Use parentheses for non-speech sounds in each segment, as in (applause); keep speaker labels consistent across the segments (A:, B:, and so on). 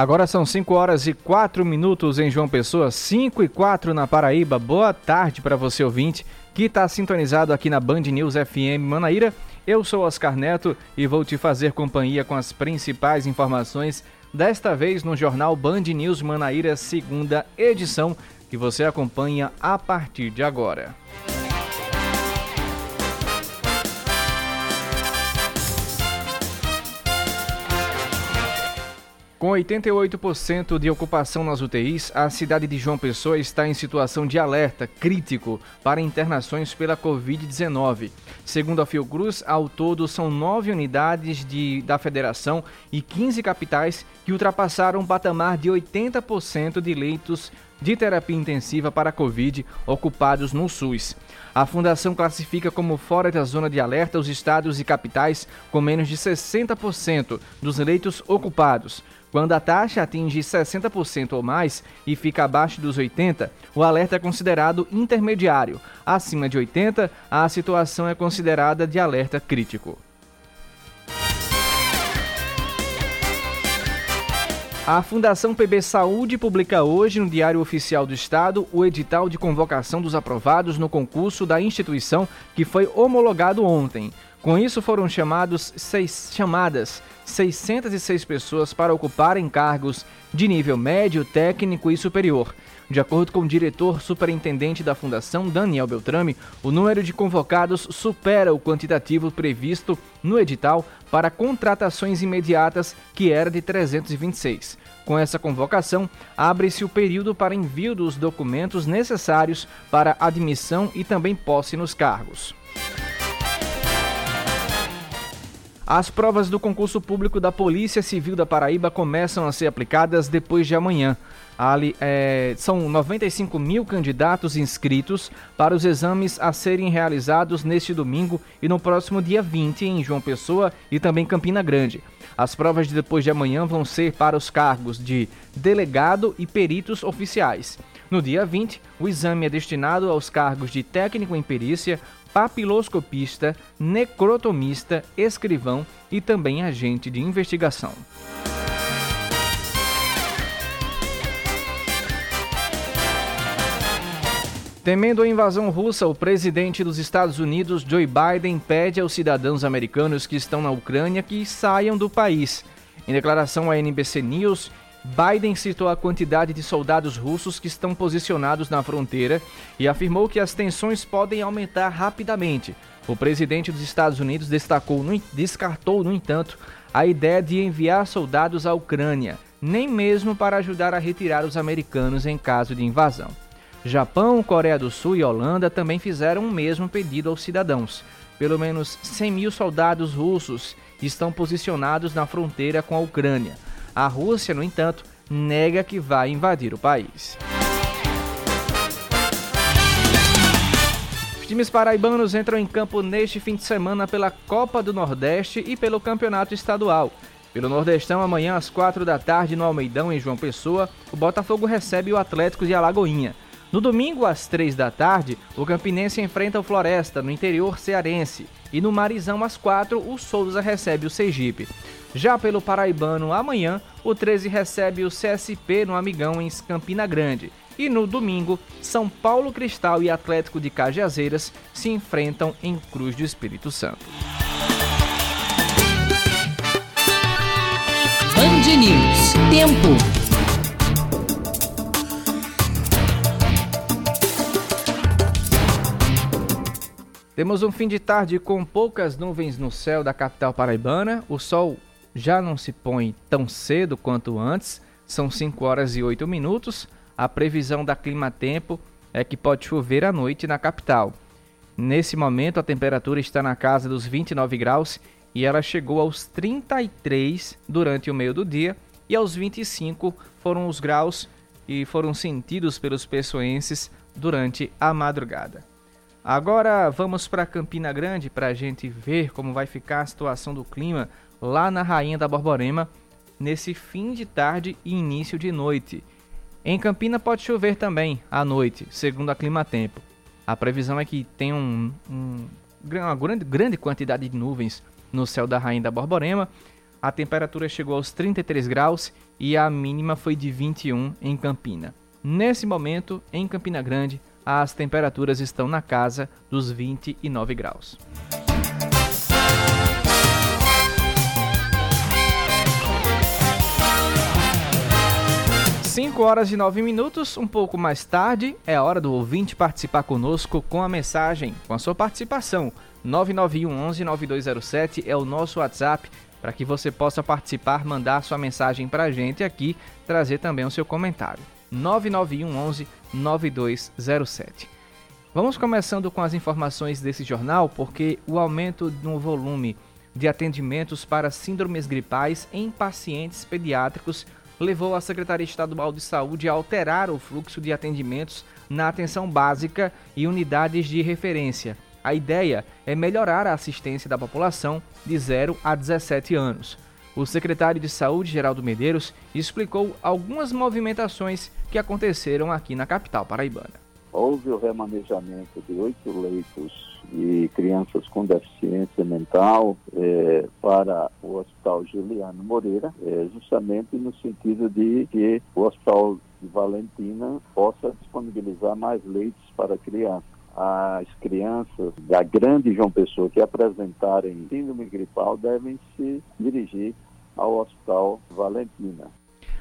A: Agora são 5 horas e 4 minutos em João Pessoa, 5 e 4 na Paraíba. Boa tarde para você ouvinte que está sintonizado aqui na Band News FM Manaíra. Eu sou Oscar Neto e vou te fazer companhia com as principais informações, desta vez no jornal Band News Manaíra, segunda edição, que você acompanha a partir de agora. Com 88% de ocupação nas UTIs, a cidade de João Pessoa está em situação de alerta crítico para internações pela Covid-19. Segundo a Fiocruz, ao todo são nove unidades de, da federação e 15 capitais que ultrapassaram o patamar de 80% de leitos de terapia intensiva para Covid ocupados no SUS. A fundação classifica como fora da zona de alerta os estados e capitais com menos de 60% dos leitos ocupados. Quando a taxa atinge 60% ou mais e fica abaixo dos 80%, o alerta é considerado intermediário. Acima de 80%, a situação é considerada de alerta crítico. A Fundação PB Saúde publica hoje no Diário Oficial do Estado o edital de convocação dos aprovados no concurso da instituição que foi homologado ontem. Com isso, foram chamados seis, chamadas 606 pessoas para ocuparem cargos de nível médio, técnico e superior. De acordo com o diretor superintendente da Fundação, Daniel Beltrame, o número de convocados supera o quantitativo previsto no edital para contratações imediatas, que era de 326. Com essa convocação, abre-se o período para envio dos documentos necessários para admissão e também posse nos cargos. As provas do concurso público da Polícia Civil da Paraíba começam a ser aplicadas depois de amanhã. Ali, é, são 95 mil candidatos inscritos para os exames a serem realizados neste domingo e no próximo dia 20 em João Pessoa e também Campina Grande. As provas de depois de amanhã vão ser para os cargos de delegado e peritos oficiais. No dia 20, o exame é destinado aos cargos de técnico em perícia, papiloscopista, necrotomista, escrivão e também agente de investigação. Temendo a invasão russa, o presidente dos Estados Unidos, Joe Biden, pede aos cidadãos americanos que estão na Ucrânia que saiam do país. Em declaração à NBC News, Biden citou a quantidade de soldados russos que estão posicionados na fronteira e afirmou que as tensões podem aumentar rapidamente. O presidente dos Estados Unidos destacou, descartou, no entanto, a ideia de enviar soldados à Ucrânia, nem mesmo para ajudar a retirar os americanos em caso de invasão. Japão, Coreia do Sul e Holanda também fizeram o mesmo pedido aos cidadãos. Pelo menos 100 mil soldados russos estão posicionados na fronteira com a Ucrânia. A Rússia, no entanto, nega que vai invadir o país. Os times paraibanos entram em campo neste fim de semana pela Copa do Nordeste e pelo Campeonato Estadual. Pelo Nordestão, amanhã às quatro da tarde no Almeidão, em João Pessoa, o Botafogo recebe o Atlético de Alagoinha. No domingo, às três da tarde, o Campinense enfrenta o Floresta, no interior cearense. E no Marizão, às quatro, o Souza recebe o Sergipe. Já pelo Paraibano, amanhã, o 13 recebe o CSP no Amigão em Campina Grande. E no domingo, São Paulo Cristal e Atlético de Cajazeiras se enfrentam em Cruz do Espírito Santo.
B: Band News. Tempo.
A: Temos um fim de tarde com poucas nuvens no céu da capital paraibana. O sol já não se põe tão cedo quanto antes, são 5 horas e 8 minutos. A previsão da Clima Tempo é que pode chover à noite na capital. Nesse momento, a temperatura está na casa dos 29 graus e ela chegou aos 33 durante o meio do dia e aos 25 foram os graus que foram sentidos pelos pessoenses durante a madrugada. Agora vamos para Campina Grande para a gente ver como vai ficar a situação do clima lá na Rainha da Borborema nesse fim de tarde e início de noite. Em Campina pode chover também à noite, segundo a Clima Tempo. A previsão é que tem um, um, uma grande, grande quantidade de nuvens no céu da Rainha da Borborema. A temperatura chegou aos 33 graus e a mínima foi de 21 em Campina. Nesse momento, em Campina Grande, as temperaturas estão na casa dos 29 graus. 5 horas e 9 minutos, um pouco mais tarde, é hora do ouvinte participar conosco com a mensagem, com a sua participação. 991 11 9207 é o nosso WhatsApp para que você possa participar, mandar sua mensagem para a gente aqui, trazer também o seu comentário. 991 11 9207. Vamos começando com as informações desse jornal, porque o aumento no volume de atendimentos para síndromes gripais em pacientes pediátricos levou a Secretaria Estadual de Saúde a alterar o fluxo de atendimentos na atenção básica e unidades de referência. A ideia é melhorar a assistência da população de 0 a 17 anos. O secretário de Saúde, Geraldo Medeiros, explicou algumas movimentações que aconteceram aqui na capital paraibana.
C: Houve o remanejamento de oito leitos de crianças com deficiência mental é, para o Hospital Juliano Moreira, é, justamente no sentido de que o Hospital de Valentina possa disponibilizar mais leitos para crianças as crianças da grande João Pessoa que apresentarem síndrome gripal devem se dirigir ao Hospital Valentina.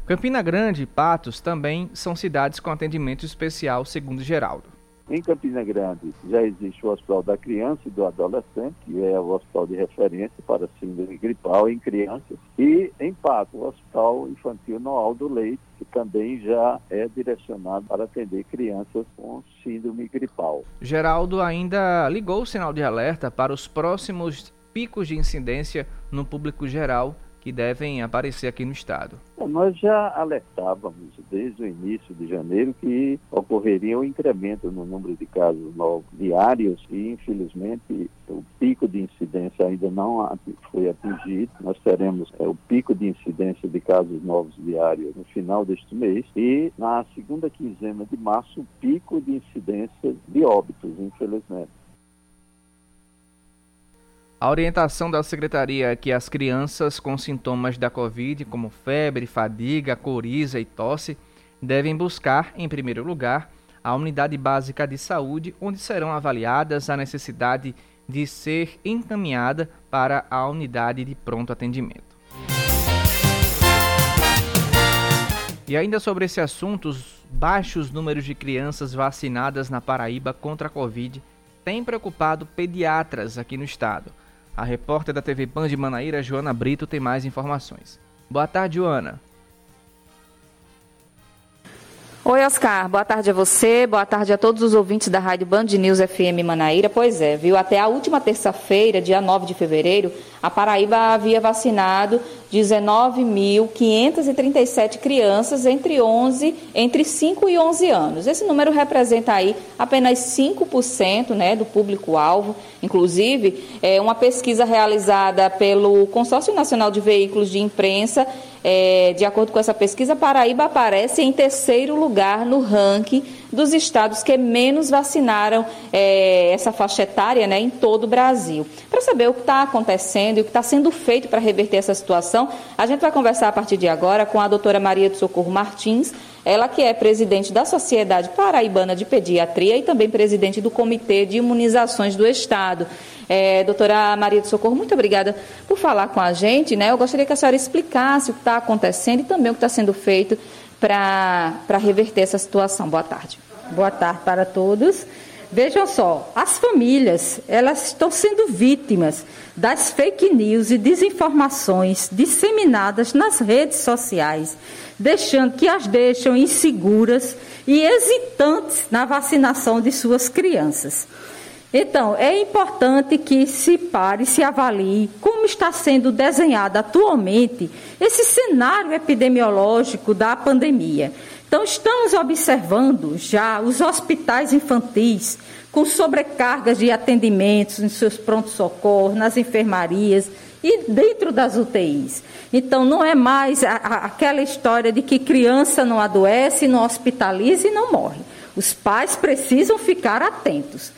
A: Campina Grande e Patos também são cidades com atendimento especial, segundo Geraldo.
C: Em Campina Grande já existe o Hospital da Criança e do Adolescente, que é o hospital de referência para síndrome gripal em crianças, e em Pato, o Hospital Infantil Noal do Leite, que também já é direcionado para atender crianças com síndrome gripal.
A: Geraldo ainda ligou o sinal de alerta para os próximos picos de incidência no público geral que devem aparecer aqui no estado?
C: Nós já alertávamos desde o início de janeiro que ocorreria um incremento no número de casos novos diários e, infelizmente, o pico de incidência ainda não foi atingido. Nós teremos é, o pico de incidência de casos novos diários no final deste mês e, na segunda quinzena de março, o pico de incidência de óbitos, infelizmente.
A: A orientação da secretaria é que as crianças com sintomas da Covid, como febre, fadiga, coriza e tosse, devem buscar, em primeiro lugar, a unidade básica de saúde, onde serão avaliadas a necessidade de ser encaminhada para a unidade de pronto atendimento. E ainda sobre esse assunto, os baixos números de crianças vacinadas na Paraíba contra a Covid têm preocupado pediatras aqui no estado. A repórter da TV Pan de Manaíra, Joana Brito, tem mais informações. Boa tarde, Joana.
D: Oi, Oscar. Boa tarde a você, boa tarde a todos os ouvintes da Rádio Band News FM Manaíra. Pois é, viu? Até a última terça-feira, dia 9 de fevereiro, a Paraíba havia vacinado 19.537 crianças entre 11, entre 5 e 11 anos. Esse número representa aí apenas 5% né, do público-alvo. Inclusive, é uma pesquisa realizada pelo Consórcio Nacional de Veículos de Imprensa é, de acordo com essa pesquisa, Paraíba aparece em terceiro lugar no ranking dos estados que menos vacinaram é, essa faixa etária né, em todo o Brasil. Para saber o que está acontecendo e o que está sendo feito para reverter essa situação, a gente vai conversar a partir de agora com a doutora Maria do Socorro Martins, ela que é presidente da Sociedade Paraibana de Pediatria e também presidente do Comitê de Imunizações do Estado. É, doutora Maria do Socorro, muito obrigada por falar com a gente. Né? Eu gostaria que a senhora explicasse o que está acontecendo e também o que está sendo feito para reverter essa situação. Boa tarde.
E: Boa tarde para todos. Vejam só, as famílias, elas estão sendo vítimas das fake news e desinformações disseminadas nas redes sociais, deixando que as deixam inseguras e hesitantes na vacinação de suas crianças. Então, é importante que se pare, se avalie como está sendo desenhado atualmente esse cenário epidemiológico da pandemia. Então, estamos observando já os hospitais infantis com sobrecargas de atendimentos em seus prontos-socorros, nas enfermarias e dentro das UTIs. Então, não é mais a, a, aquela história de que criança não adoece, não hospitaliza e não morre. Os pais precisam ficar atentos.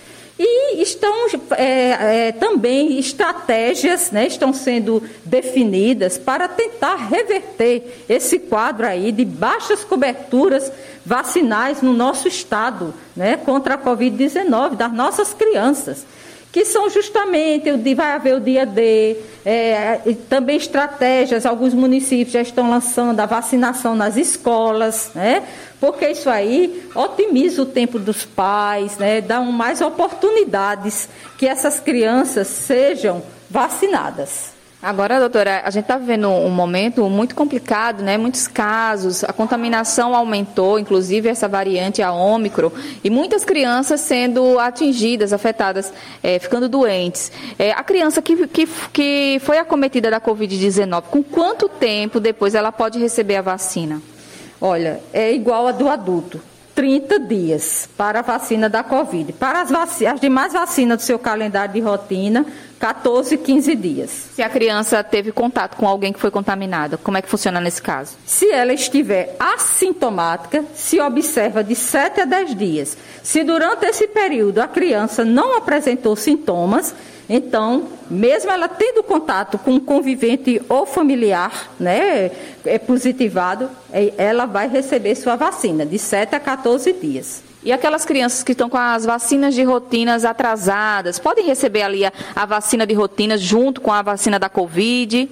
E: E estão é, é, também estratégias, né, estão sendo definidas para tentar reverter esse quadro aí de baixas coberturas vacinais no nosso estado, né, contra a Covid-19 das nossas crianças que são justamente, vai haver o dia D, é, também estratégias, alguns municípios já estão lançando a vacinação nas escolas, né? Porque isso aí otimiza o tempo dos pais, né? dá mais oportunidades que essas crianças sejam vacinadas.
D: Agora, doutora, a gente está vivendo um momento muito complicado, né? Muitos casos, a contaminação aumentou, inclusive essa variante, a Ômicron, e muitas crianças sendo atingidas, afetadas, é, ficando doentes. É, a criança que, que, que foi acometida da Covid-19, com quanto tempo depois ela pode receber a vacina?
E: Olha, é igual a do adulto. 30 dias para a vacina da Covid. Para as, vac... as demais vacinas do seu calendário de rotina, 14, 15 dias.
D: Se a criança teve contato com alguém que foi contaminada, como é que funciona nesse caso?
E: Se ela estiver assintomática, se observa de 7 a 10 dias. Se durante esse período a criança não apresentou sintomas, então, mesmo ela tendo contato com um convivente ou familiar, né, é positivado, é, ela vai receber sua vacina de 7 a 14 dias.
D: E aquelas crianças que estão com as vacinas de rotinas atrasadas, podem receber ali a, a vacina de rotinas junto com a vacina da Covid?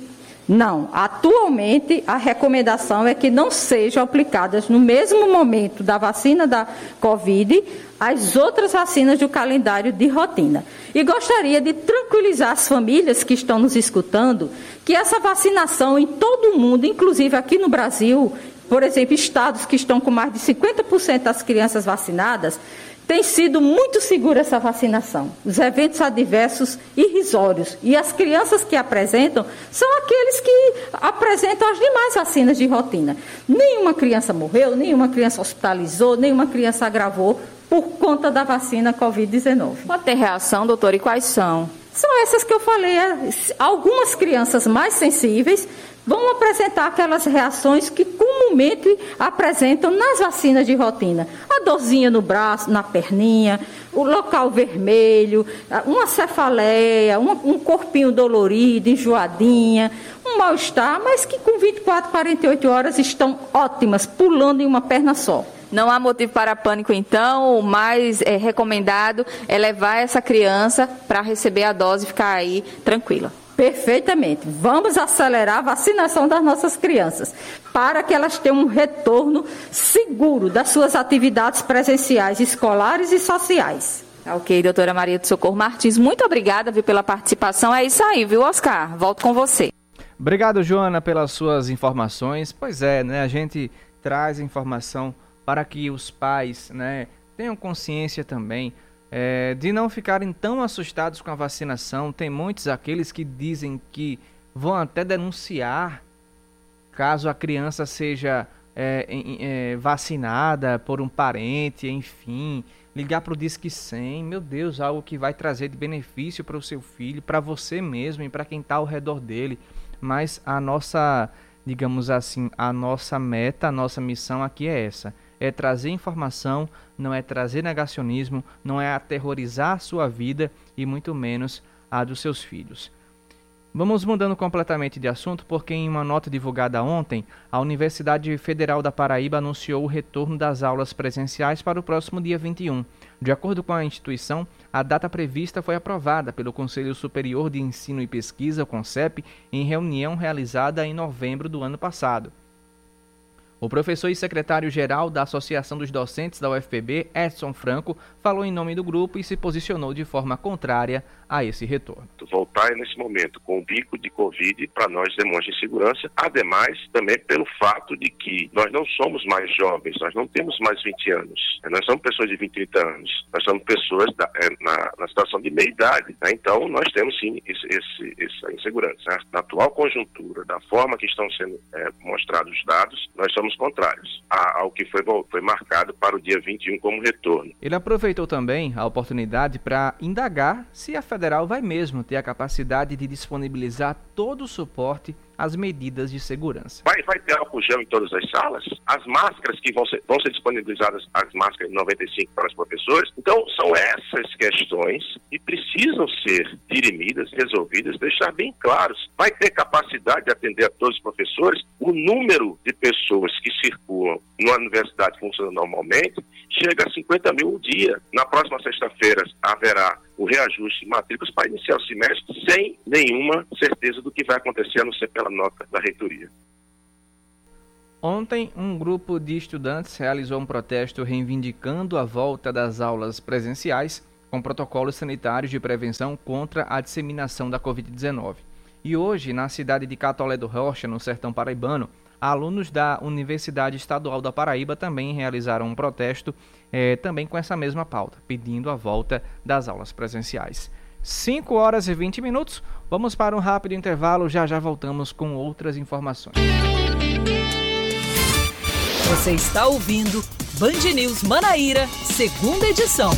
E: Não, atualmente a recomendação é que não sejam aplicadas no mesmo momento da vacina da Covid as outras vacinas do calendário de rotina. E gostaria de tranquilizar as famílias que estão nos escutando que essa vacinação em todo o mundo, inclusive aqui no Brasil, por exemplo, estados que estão com mais de 50% das crianças vacinadas, tem sido muito segura essa vacinação. Os eventos adversos irrisórios. E as crianças que apresentam são aqueles que apresentam as demais vacinas de rotina. Nenhuma criança morreu, nenhuma criança hospitalizou, nenhuma criança agravou por conta da vacina Covid-19.
D: Pode ter reação, doutor, e quais são?
E: São essas que eu falei. É, algumas crianças mais sensíveis vão apresentar aquelas reações que comumente apresentam nas vacinas de rotina. A dorzinha no braço, na perninha, o local vermelho, uma cefaleia, um, corpinho dolorido, enjoadinha, um mal-estar, mas que com 24, 48 horas estão ótimas, pulando em uma perna só.
D: Não há motivo para pânico, então. O mais é, recomendado é levar essa criança para receber a dose e ficar aí tranquila.
E: Perfeitamente. Vamos acelerar a vacinação das nossas crianças para que elas tenham um retorno seguro das suas atividades presenciais, escolares e sociais.
D: Ok, doutora Maria do Socorro Martins, muito obrigada viu, pela participação. É isso aí, viu, Oscar? Volto com você.
A: Obrigado, Joana, pelas suas informações. Pois é, né? A gente traz informação para que os pais, né, tenham consciência também é, de não ficarem tão assustados com a vacinação. Tem muitos aqueles que dizem que vão até denunciar caso a criança seja é, é, vacinada por um parente, enfim, ligar para o Disque 100, meu Deus, algo que vai trazer de benefício para o seu filho, para você mesmo e para quem está ao redor dele. Mas a nossa, digamos assim, a nossa meta, a nossa missão aqui é essa: é trazer informação, não é trazer negacionismo, não é aterrorizar a sua vida e muito menos a dos seus filhos. Vamos mudando completamente de assunto porque, em uma nota divulgada ontem, a Universidade Federal da Paraíba anunciou o retorno das aulas presenciais para o próximo dia 21. De acordo com a instituição, a data prevista foi aprovada pelo Conselho Superior de Ensino e Pesquisa, o CONCEP, em reunião realizada em novembro do ano passado. O professor e secretário-geral da Associação dos Docentes da UFPB, Edson Franco, falou em nome do grupo e se posicionou de forma contrária a esse retorno.
F: Voltar nesse momento com o bico de Covid para nós demonstra insegurança, ademais também pelo fato de que nós não somos mais jovens, nós não temos mais 20 anos, nós somos pessoas de 20, 30 anos, nós somos pessoas da, é, na, na, situação de meia idade, né? então nós temos sim esse, esse, essa insegurança. Né? Na atual conjuntura, da forma que estão sendo é, mostrados os dados, nós somos somos contrários ao que foi, foi marcado para o dia 21 como retorno.
A: Ele aproveitou também a oportunidade para indagar se a federal vai mesmo ter a capacidade de disponibilizar todo o suporte às medidas de segurança.
F: Vai, vai ter álcool gel em todas as salas? As máscaras que vão ser, vão ser disponibilizadas, as máscaras 95 para os professores? Então, são essas questões que precisam ser dirimidas, resolvidas, deixar bem claros. Vai ter capacidade de atender a todos os professores? O número de pessoas que circulam numa universidade funcionando normalmente chega a 50 mil um dia. Na próxima sexta-feira haverá o reajuste de matrículas para iniciar o semestre sem nenhuma certeza do que vai acontecer, a não ser pela nota da reitoria.
A: Ontem, um grupo de estudantes realizou um protesto reivindicando a volta das aulas presenciais com protocolos sanitários de prevenção contra a disseminação da Covid-19. E hoje, na cidade de Catolé do Rocha, no sertão paraibano, alunos da Universidade Estadual da Paraíba também realizaram um protesto, eh, também com essa mesma pauta, pedindo a volta das aulas presenciais. 5 horas e 20 minutos, vamos para um rápido intervalo, já já voltamos com outras informações.
B: Você está ouvindo Band News Manaíra, segunda edição.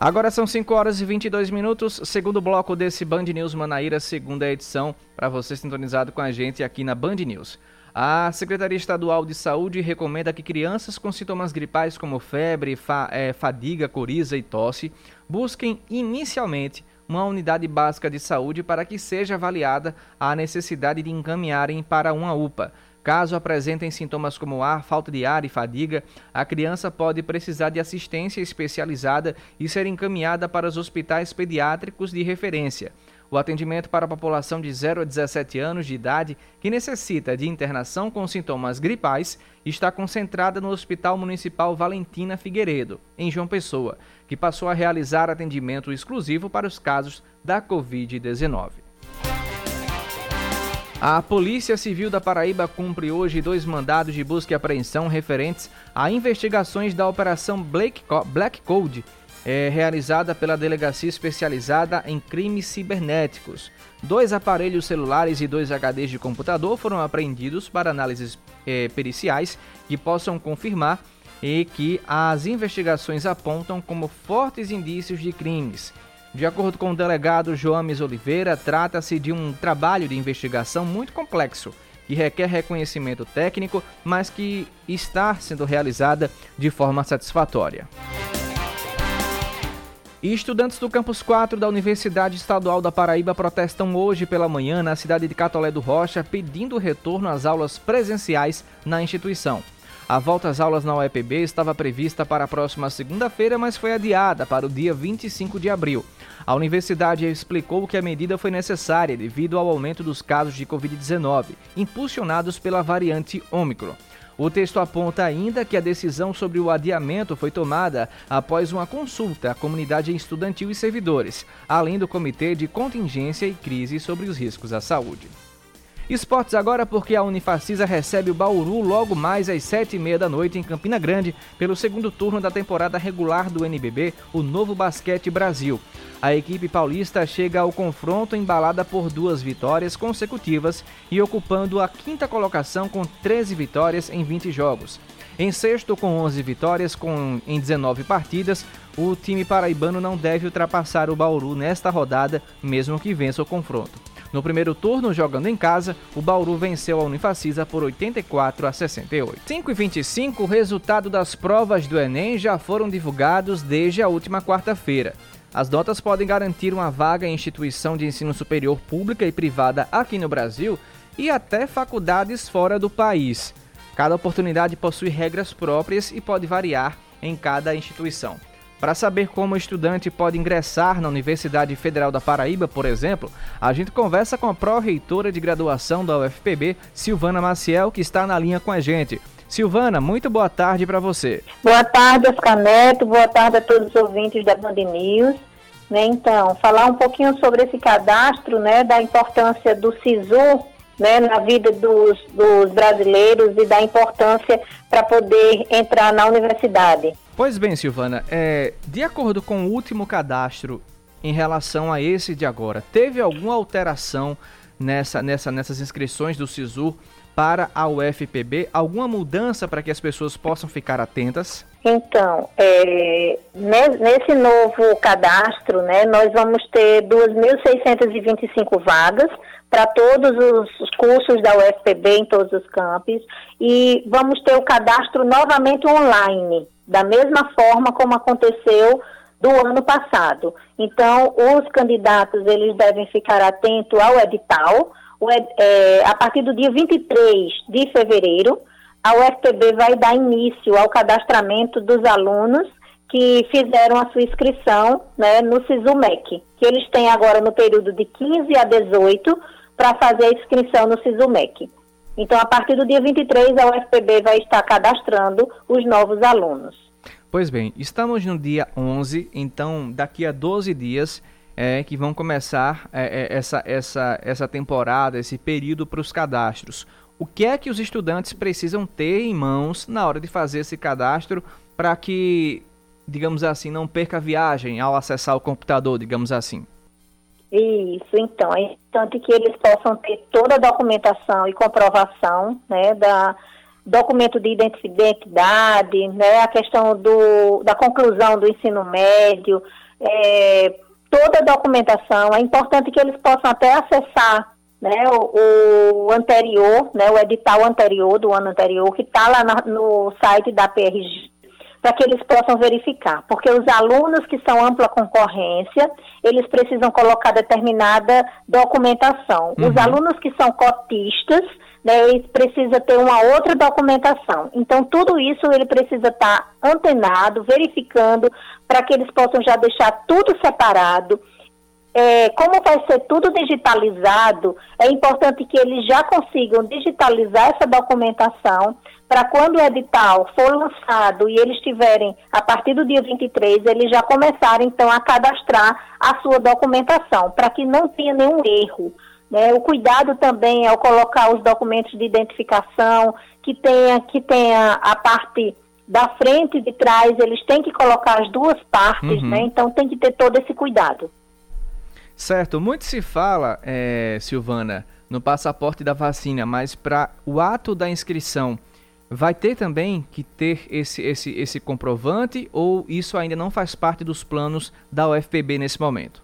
A: Agora são 5 horas e 22 minutos, segundo bloco desse Band News Manaíra, segunda edição, para você sintonizado com a gente aqui na Band News. A Secretaria Estadual de Saúde recomenda que crianças com sintomas gripais como febre, fa é, fadiga, coriza e tosse busquem inicialmente uma unidade básica de saúde para que seja avaliada a necessidade de encaminharem para uma UPA. Caso apresentem sintomas como ar, falta de ar e fadiga, a criança pode precisar de assistência especializada e ser encaminhada para os hospitais pediátricos de referência. O atendimento para a população de 0 a 17 anos de idade que necessita de internação com sintomas gripais está concentrada no Hospital Municipal Valentina Figueiredo, em João Pessoa, que passou a realizar atendimento exclusivo para os casos da Covid-19. A Polícia Civil da Paraíba cumpre hoje dois mandados de busca e apreensão referentes a investigações da Operação Black Code, é, realizada pela Delegacia Especializada em Crimes Cibernéticos. Dois aparelhos celulares e dois HDs de computador foram apreendidos para análises é, periciais que possam confirmar e que as investigações apontam como fortes indícios de crimes. De acordo com o delegado Joames Oliveira, trata-se de um trabalho de investigação muito complexo, que requer reconhecimento técnico, mas que está sendo realizada de forma satisfatória. E estudantes do campus 4 da Universidade Estadual da Paraíba protestam hoje pela manhã na cidade de Catolé do Rocha, pedindo retorno às aulas presenciais na instituição. A volta às aulas na UEPB estava prevista para a próxima segunda-feira, mas foi adiada para o dia 25 de abril. A universidade explicou que a medida foi necessária devido ao aumento dos casos de Covid-19, impulsionados pela variante Ômicron. O texto aponta ainda que a decisão sobre o adiamento foi tomada após uma consulta à comunidade estudantil e servidores, além do Comitê de Contingência e Crise sobre os Riscos à Saúde. Esportes agora porque a Unifacisa recebe o Bauru logo mais às sete e meia da noite em Campina Grande pelo segundo turno da temporada regular do NBB, o Novo Basquete Brasil. A equipe paulista chega ao confronto embalada por duas vitórias consecutivas e ocupando a quinta colocação com 13 vitórias em 20 jogos. Em sexto, com 11 vitórias com, em 19 partidas, o time paraibano não deve ultrapassar o Bauru nesta rodada, mesmo que vença o confronto. No primeiro turno, jogando em casa, o Bauru venceu a Unifacisa por 84 a 68. 5 e 25, o resultado das provas do Enem já foram divulgados desde a última quarta-feira. As notas podem garantir uma vaga em instituição de ensino superior pública e privada aqui no Brasil e até faculdades fora do país. Cada oportunidade possui regras próprias e pode variar em cada instituição. Para saber como o estudante pode ingressar na Universidade Federal da Paraíba, por exemplo, a gente conversa com a pró-reitora de graduação da UFPB, Silvana Maciel, que está na linha com a gente. Silvana, muito boa tarde para você.
G: Boa tarde, Oscar Neto, boa tarde a todos os ouvintes da Band News. Né, então, falar um pouquinho sobre esse cadastro, né, da importância do SISU né, na vida dos, dos brasileiros e da importância para poder entrar na universidade.
A: Pois bem, Silvana, é, de acordo com o último cadastro em relação a esse de agora, teve alguma alteração nessa, nessa, nessas inscrições do SISU para a UFPB? Alguma mudança para que as pessoas possam ficar atentas?
G: Então, é, nesse novo cadastro, né, nós vamos ter 2.625 vagas para todos os cursos da UFPB em todos os campos e vamos ter o cadastro novamente online, da mesma forma como aconteceu do ano passado. Então, os candidatos eles devem ficar atentos ao edital. O, é, a partir do dia 23 de fevereiro, a UFPB vai dar início ao cadastramento dos alunos que fizeram a sua inscrição né, no SISUMEC, que eles têm agora no período de 15 a 18 para fazer a inscrição no SISUMEC. Então, a partir do dia 23, a UFPB vai estar cadastrando os novos alunos.
A: Pois bem, estamos no dia 11, então daqui a 12 dias é que vão começar é, é, essa, essa, essa temporada, esse período para os cadastros. O que é que os estudantes precisam ter em mãos na hora de fazer esse cadastro para que, digamos assim, não perca a viagem ao acessar o computador, digamos assim?
G: Isso, então, é importante que eles possam ter toda a documentação e comprovação né, da, documento de identidade, né, a questão do, da conclusão do ensino médio, é, toda a documentação. É importante que eles possam até acessar né, o, o anterior, né, o edital anterior do ano anterior, que está lá na, no site da PRG, para que eles possam verificar. Porque os alunos que são ampla concorrência, eles precisam colocar determinada documentação. Uhum. Os alunos que são cotistas, né, ele precisa ter uma outra documentação. Então, tudo isso ele precisa estar tá antenado, verificando, para que eles possam já deixar tudo separado. É, como vai ser tudo digitalizado, é importante que eles já consigam digitalizar essa documentação para quando o edital for lançado e eles tiverem, a partir do dia 23, eles já começarem, então, a cadastrar a sua documentação, para que não tenha nenhum erro. Né? O cuidado também é ao colocar os documentos de identificação, que tenha, que tenha a parte da frente e de trás, eles têm que colocar as duas partes, uhum. né? Então tem que ter todo esse cuidado.
A: Certo, muito se fala, é, Silvana, no passaporte da vacina, mas para o ato da inscrição, vai ter também que ter esse, esse, esse comprovante ou isso ainda não faz parte dos planos da UFPB nesse momento?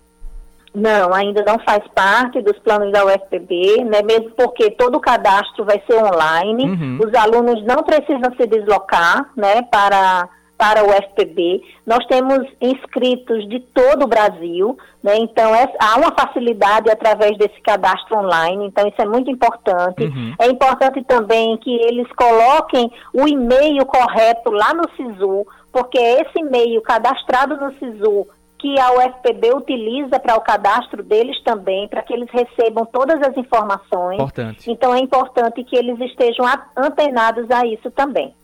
G: Não, ainda não faz parte dos planos da UFPB, né, mesmo porque todo o cadastro vai ser online, uhum. os alunos não precisam se deslocar né, para, para o UFPB. Nós temos inscritos de todo o Brasil, né, então é, há uma facilidade através desse cadastro online, então isso é muito importante. Uhum. É importante também que eles coloquem o e-mail correto lá no SISU, porque esse e-mail cadastrado no SISU que a UFPB utiliza para o cadastro deles também, para que eles recebam todas as informações. Importante. Então é importante que eles estejam antenados a isso também.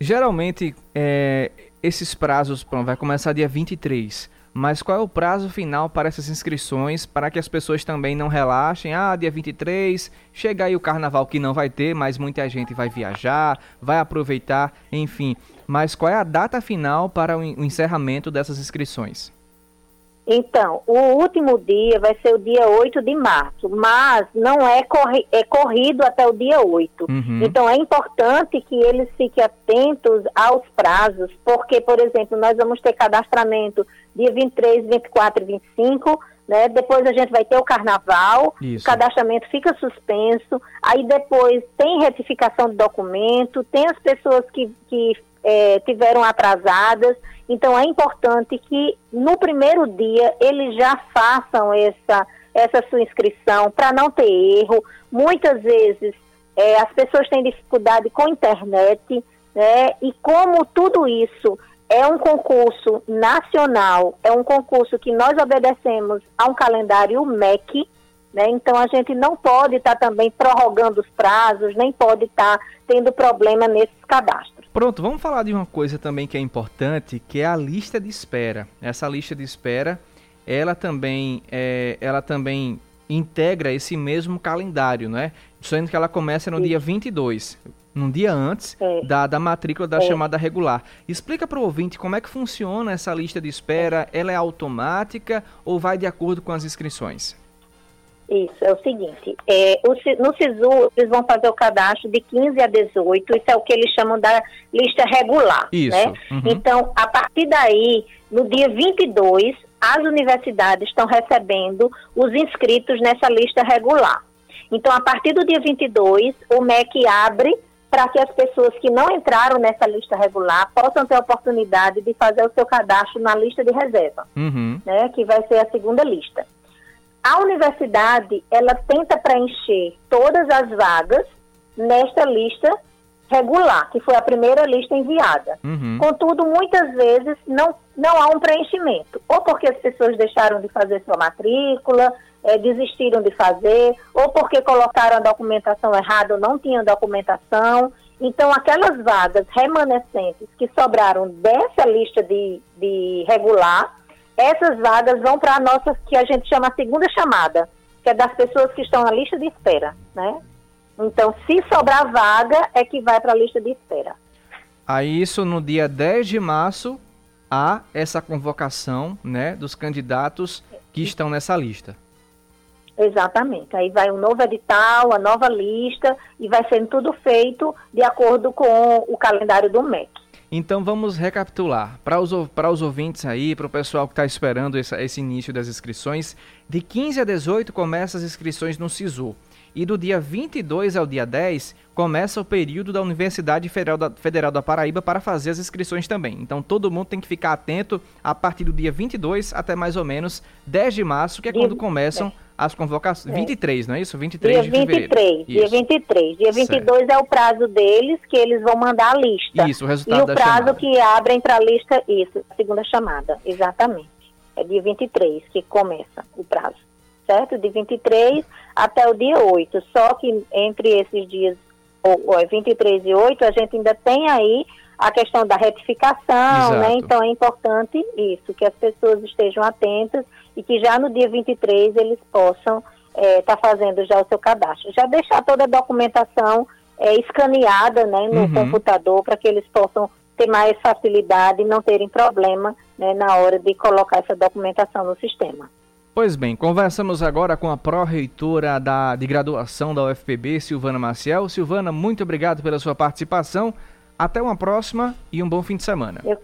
A: Geralmente, é, esses prazos bom, vai começar dia 23. Mas qual é o prazo final para essas inscrições, para que as pessoas também não relaxem? Ah, dia 23, chega aí o carnaval que não vai ter, mas muita gente vai viajar, vai aproveitar, enfim. Mas qual é a data final para o encerramento dessas inscrições?
G: Então, o último dia vai ser o dia 8 de março, mas não é, corri é corrido até o dia 8. Uhum. Então, é importante que eles fiquem atentos aos prazos, porque, por exemplo, nós vamos ter cadastramento dia 23, 24 e 25, né? Depois a gente vai ter o carnaval, Isso. o cadastramento fica suspenso, aí depois tem retificação de documento, tem as pessoas que, que é, tiveram atrasadas. Então é importante que no primeiro dia eles já façam essa, essa sua inscrição para não ter erro. Muitas vezes é, as pessoas têm dificuldade com a internet, né? E como tudo isso é um concurso nacional, é um concurso que nós obedecemos a um calendário MEC, né? Então a gente não pode estar tá também prorrogando os prazos, nem pode estar tá tendo problema nesses cadastros.
A: Pronto, vamos falar de uma coisa também que é importante, que é a lista de espera. Essa lista de espera, ela também, é, ela também integra esse mesmo calendário, não é? Sendo que ela começa no Sim. dia 22, num dia antes é. da, da matrícula da é. chamada regular. Explica para o ouvinte como é que funciona essa lista de espera. Ela é automática ou vai de acordo com as inscrições?
G: Isso, é o seguinte, é, o, no SISU eles vão fazer o cadastro de 15 a 18, isso é o que eles chamam da lista regular, isso. né? Uhum. Então, a partir daí, no dia 22, as universidades estão recebendo os inscritos nessa lista regular. Então, a partir do dia 22, o MEC abre para que as pessoas que não entraram nessa lista regular possam ter a oportunidade de fazer o seu cadastro na lista de reserva, uhum. né, que vai ser a segunda lista. A universidade, ela tenta preencher todas as vagas nesta lista regular, que foi a primeira lista enviada. Uhum. Contudo, muitas vezes não, não há um preenchimento, ou porque as pessoas deixaram de fazer sua matrícula, é, desistiram de fazer, ou porque colocaram a documentação errada ou não tinham documentação. Então, aquelas vagas remanescentes que sobraram dessa lista de, de regular, essas vagas vão para a nossa, que a gente chama a segunda chamada, que é das pessoas que estão na lista de espera, né? Então, se sobrar vaga, é que vai para a lista de espera.
A: Aí, isso no dia 10 de março, há essa convocação, né, dos candidatos que estão nessa lista.
G: Exatamente. Aí vai um novo edital, a nova lista, e vai sendo tudo feito de acordo com o calendário do MEC.
A: Então vamos recapitular. Para os, para os ouvintes aí, para o pessoal que está esperando esse, esse, início das inscrições, de 15 a 18 começam as inscrições no SISU. E do dia 22 ao dia 10 começa o período da Universidade Federal da, Federal da Paraíba para fazer as inscrições também. Então todo mundo tem que ficar atento a partir do dia 22 até mais ou menos 10 de março, que é quando começam as convocações. É. 23, não é isso? 23 dia de fevereiro. 23,
G: isso. dia 23. Dia 22 certo. é o prazo deles, que eles vão mandar a lista.
A: Isso, o resultado
G: E o prazo
A: chamada.
G: que abrem para a lista, isso, a segunda chamada, exatamente. É dia 23 que começa o prazo, certo? De 23 até o dia 8. Só que entre esses dias, ou, ou 23 e 8, a gente ainda tem aí a questão da retificação, né? Exato. né? Então é importante isso, que as pessoas estejam atentas e que já no dia 23 eles possam estar é, tá fazendo já o seu cadastro. Já deixar toda a documentação é, escaneada né, no uhum. computador para que eles possam ter mais facilidade e não terem problema né, na hora de colocar essa documentação no sistema.
A: Pois bem, conversamos agora com a pró-reitora de graduação da UFPB, Silvana Maciel. Silvana, muito obrigado pela sua participação. Até uma próxima e um bom fim de semana.
G: Eu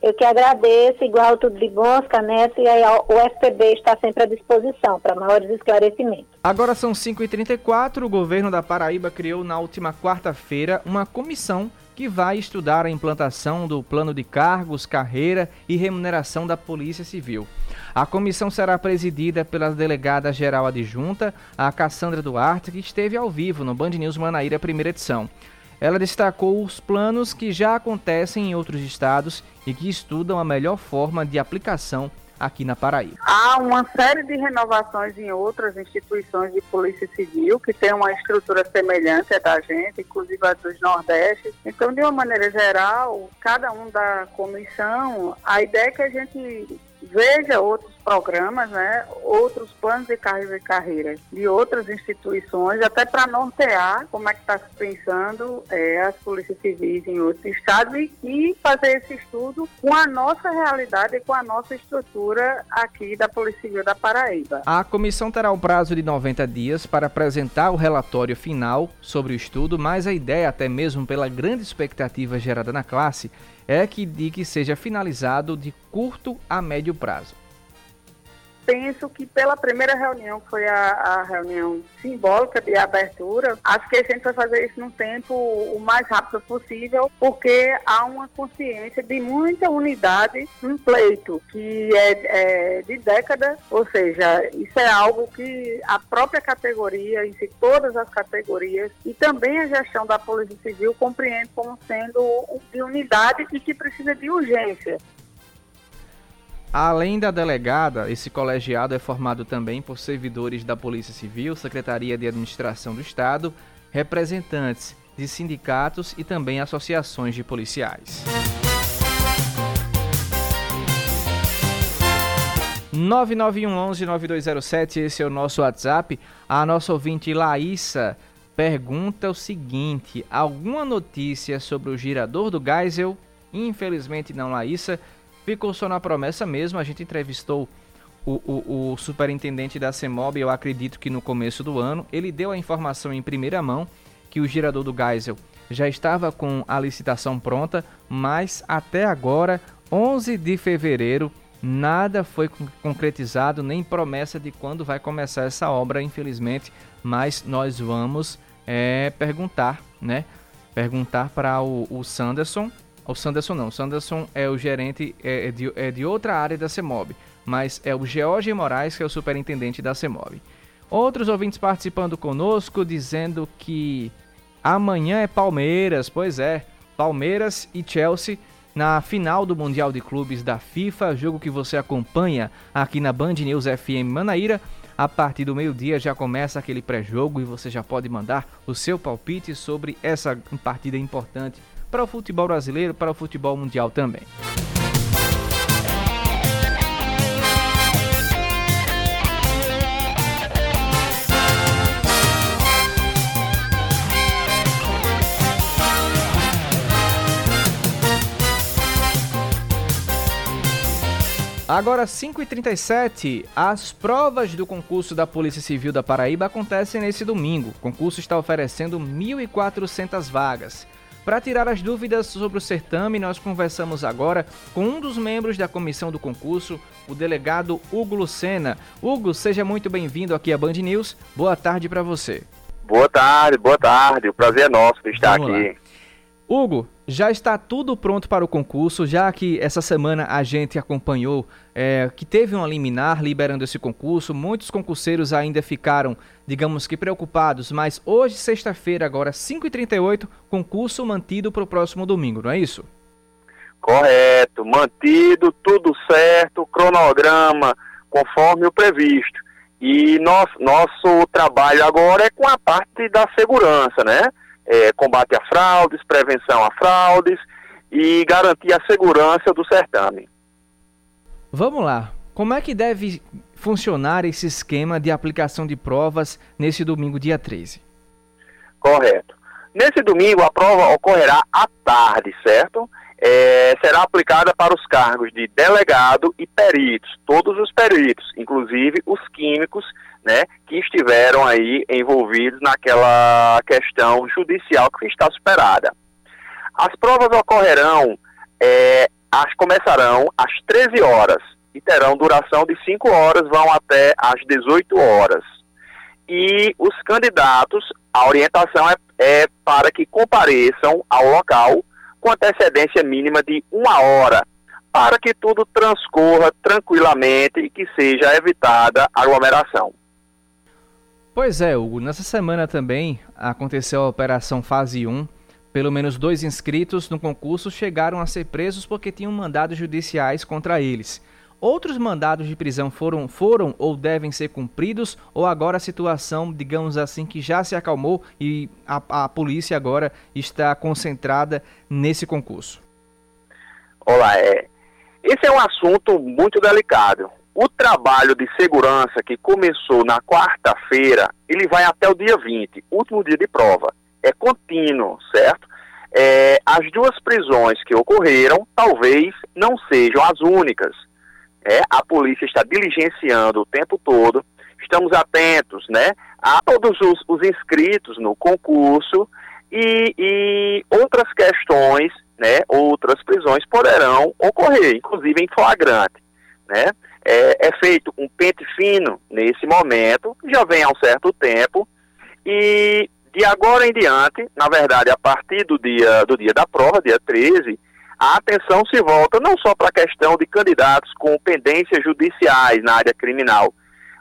G: eu que agradeço, igual tudo de bom, Caneta, e aí o FPB está sempre à disposição para maiores esclarecimentos.
A: Agora são 5h34, o governo da Paraíba criou na última quarta-feira uma comissão que vai estudar a implantação do plano de cargos, carreira e remuneração da Polícia Civil. A comissão será presidida pela delegada geral adjunta, a Cassandra Duarte, que esteve ao vivo no Band News Manaíra, primeira edição. Ela destacou os planos que já acontecem em outros estados e que estudam a melhor forma de aplicação aqui na Paraíba.
H: Há uma série de renovações em outras instituições de polícia civil que tem uma estrutura semelhante à da gente, inclusive a dos Nordeste. Então, de uma maneira geral, cada um da comissão, a ideia é que a gente veja outros programas, né, outros planos de carreira e carreira de outras instituições, até para nortear como é que está se pensando é, as polícias civis em outros estados e, e, fazer esse estudo com a nossa realidade e com a nossa estrutura aqui da Polícia Civil da Paraíba.
A: A comissão terá o prazo de 90 dias para apresentar o relatório final sobre o estudo, mas a ideia, até mesmo pela grande expectativa gerada na classe, é que de que seja finalizado de curto a médio prazo
H: penso que pela primeira reunião, que foi a, a, reunião simbólica de abertura, acho que a gente vai fazer isso num tempo o mais rápido possível, porque há uma consciência de muita unidade no pleito, que é, é de décadas, ou seja, isso é algo que a própria categoria, em si, todas as categorias, e também a gestão da Polícia Civil compreende como sendo de unidade e que precisa de urgência.
A: Além da delegada, esse colegiado é formado também por servidores da Polícia Civil, Secretaria de Administração do Estado, representantes de sindicatos e também associações de policiais. 9911-9207, esse é o nosso WhatsApp. A nossa ouvinte Laísa pergunta o seguinte: alguma notícia sobre o girador do Geisel? Infelizmente não, Laísa. Ficou só na promessa mesmo. A gente entrevistou o, o, o superintendente da CEMOB, eu acredito que no começo do ano. Ele deu a informação em primeira mão que o girador do Geisel já estava com a licitação pronta, mas até agora, 11 de fevereiro, nada foi concretizado, nem promessa de quando vai começar essa obra, infelizmente. Mas nós vamos é, perguntar, né? Perguntar para o, o Sanderson. O Sanderson não, o Sanderson é o gerente é, é, de, é de outra área da CEMOB, mas é o George Moraes que é o superintendente da CEMOB. Outros ouvintes participando conosco, dizendo que amanhã é Palmeiras, pois é, Palmeiras e Chelsea na final do Mundial de Clubes da FIFA, jogo que você acompanha aqui na Band News FM Manaíra. A partir do meio-dia já começa aquele pré-jogo e você já pode mandar o seu palpite sobre essa partida importante para o futebol brasileiro, para o futebol mundial também. Agora 5h37, as provas do concurso da Polícia Civil da Paraíba acontecem nesse domingo. O concurso está oferecendo 1.400 vagas. Para tirar as dúvidas sobre o certame, nós conversamos agora com um dos membros da comissão do concurso, o delegado Hugo Lucena. Hugo, seja muito bem-vindo aqui à Band News. Boa tarde para você.
I: Boa tarde, boa tarde. O prazer é nosso de estar Vamos aqui. Lá.
A: Hugo, já está tudo pronto para o concurso, já que essa semana a gente acompanhou é, que teve um liminar liberando esse concurso. Muitos concurseiros ainda ficaram, digamos que preocupados, mas hoje, sexta-feira, agora 5h38, concurso mantido para o próximo domingo, não é isso?
I: Correto, mantido, tudo certo, cronograma conforme o previsto. E nosso, nosso trabalho agora é com a parte da segurança, né? é, combate a fraudes, prevenção a fraudes e garantir a segurança do certame.
A: Vamos lá. Como é que deve funcionar esse esquema de aplicação de provas nesse domingo, dia 13?
I: Correto. Nesse domingo, a prova ocorrerá à tarde, certo? É, será aplicada para os cargos de delegado e peritos, todos os peritos, inclusive os químicos né, que estiveram aí envolvidos naquela questão judicial que está superada. As provas ocorrerão, é, as começarão às 13 horas e terão duração de 5 horas, vão até às 18 horas. E os candidatos, a orientação é, é para que compareçam ao local com antecedência mínima de uma hora, para que tudo transcorra tranquilamente e que seja evitada aglomeração.
A: Pois é, Hugo. Nessa semana também aconteceu a Operação Fase 1. Pelo menos dois inscritos no concurso chegaram a ser presos porque tinham mandados judiciais contra eles. Outros mandados de prisão foram, foram ou devem ser cumpridos, ou agora a situação, digamos assim, que já se acalmou e a, a polícia agora está concentrada nesse concurso?
I: Olá, é. Esse é um assunto muito delicado. O trabalho de segurança que começou na quarta-feira, ele vai até o dia 20, último dia de prova. É contínuo, certo? É, as duas prisões que ocorreram talvez não sejam as únicas. É, a polícia está diligenciando o tempo todo, estamos atentos né, a todos os, os inscritos no concurso e, e outras questões, né, outras prisões poderão ocorrer, inclusive em flagrante. Né? é, é feito um pente fino nesse momento, já vem há um certo tempo, e de agora em diante, na verdade, a partir do dia, do dia da prova, dia 13, a atenção se volta não só para a questão de candidatos com pendências judiciais na área criminal,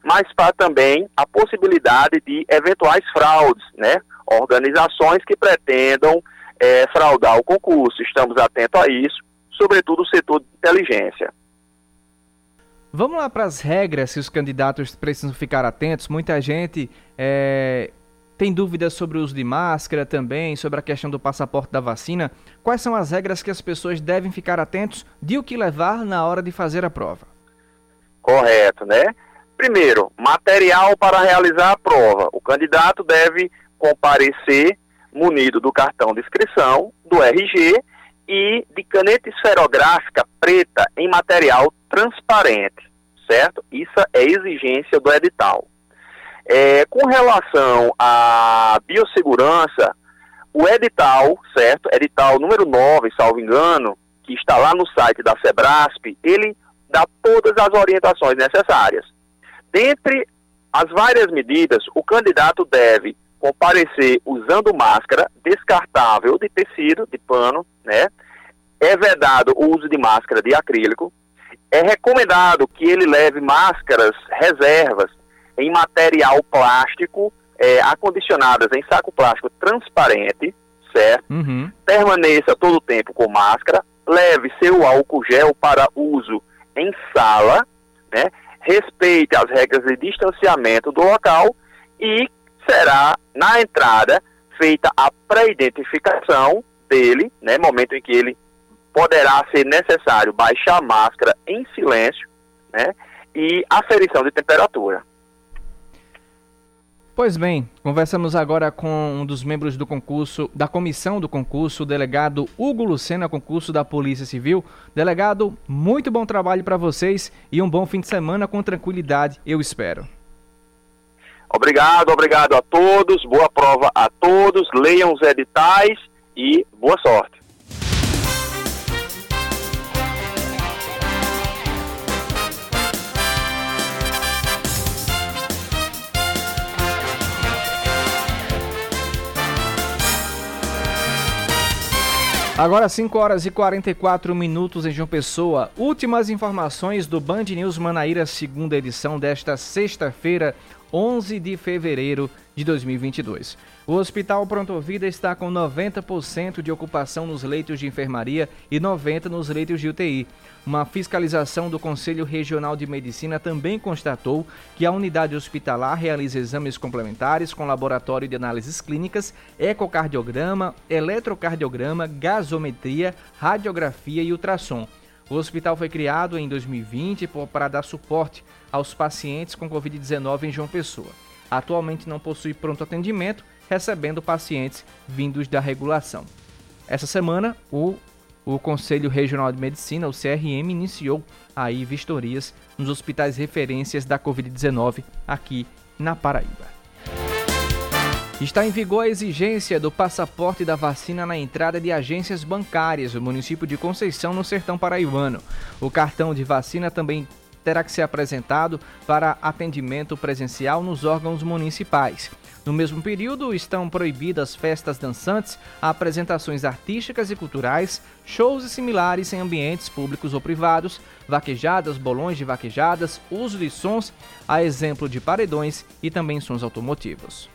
I: mas para também a possibilidade de eventuais fraudes, né? Organizações que pretendam é, fraudar o concurso. Estamos atentos a isso, sobretudo o setor de inteligência.
A: Vamos lá para as regras se os candidatos precisam ficar atentos. Muita gente é, tem dúvidas sobre o uso de máscara também, sobre a questão do passaporte da vacina. Quais são as regras que as pessoas devem ficar atentos de o que levar na hora de fazer a prova?
I: Correto, né? Primeiro, material para realizar a prova. O candidato deve comparecer munido do cartão de inscrição, do RG e de caneta esferográfica preta em material transparente, certo? Isso é exigência do edital. É, com relação à biossegurança, o edital, certo? Edital número 9, salvo engano, que está lá no site da Sebrasp, ele dá todas as orientações necessárias. Dentre as várias medidas, o candidato deve comparecer usando máscara descartável de tecido, de pano, né? É vedado o uso de máscara de acrílico. É recomendado que ele leve máscaras reservas em material plástico, é, acondicionadas em saco plástico transparente, certo?
A: Uhum.
I: Permaneça todo o tempo com máscara. Leve seu álcool gel para uso em sala, né? Respeite as regras de distanciamento do local e será na entrada feita a pré-identificação dele, né, momento em que ele poderá ser necessário baixar a máscara em silêncio, né, e aferição de temperatura.
A: Pois bem, conversamos agora com um dos membros do concurso, da comissão do concurso, o delegado Hugo Lucena, concurso da Polícia Civil. Delegado, muito bom trabalho para vocês e um bom fim de semana com tranquilidade, eu espero.
I: Obrigado, obrigado a todos, boa prova a todos, leiam os editais e boa sorte.
A: Agora 5 horas e 44 minutos em João Pessoa. Últimas informações do Band News Manaíra, segunda edição desta sexta-feira, 11 de fevereiro de 2022. O Hospital Pronto Vida está com 90% de ocupação nos leitos de enfermaria e 90% nos leitos de UTI. Uma fiscalização do Conselho Regional de Medicina também constatou que a unidade hospitalar realiza exames complementares com laboratório de análises clínicas, ecocardiograma, eletrocardiograma, gasometria, radiografia e ultrassom. O hospital foi criado em 2020 para dar suporte aos pacientes com Covid-19 em João Pessoa. Atualmente não possui pronto atendimento, recebendo pacientes vindos da regulação. Essa semana, o, o Conselho Regional de Medicina, o CRM, iniciou aí vistorias nos hospitais referências da Covid-19 aqui na Paraíba. Está em vigor a exigência do passaporte da vacina na entrada de agências bancárias do município de Conceição, no sertão paraibano. O cartão de vacina também terá que ser apresentado para atendimento presencial nos órgãos municipais. No mesmo período, estão proibidas festas dançantes, apresentações artísticas e culturais, shows e similares em ambientes públicos ou privados, vaquejadas, bolões de vaquejadas, uso de sons, a exemplo de paredões e também sons automotivos.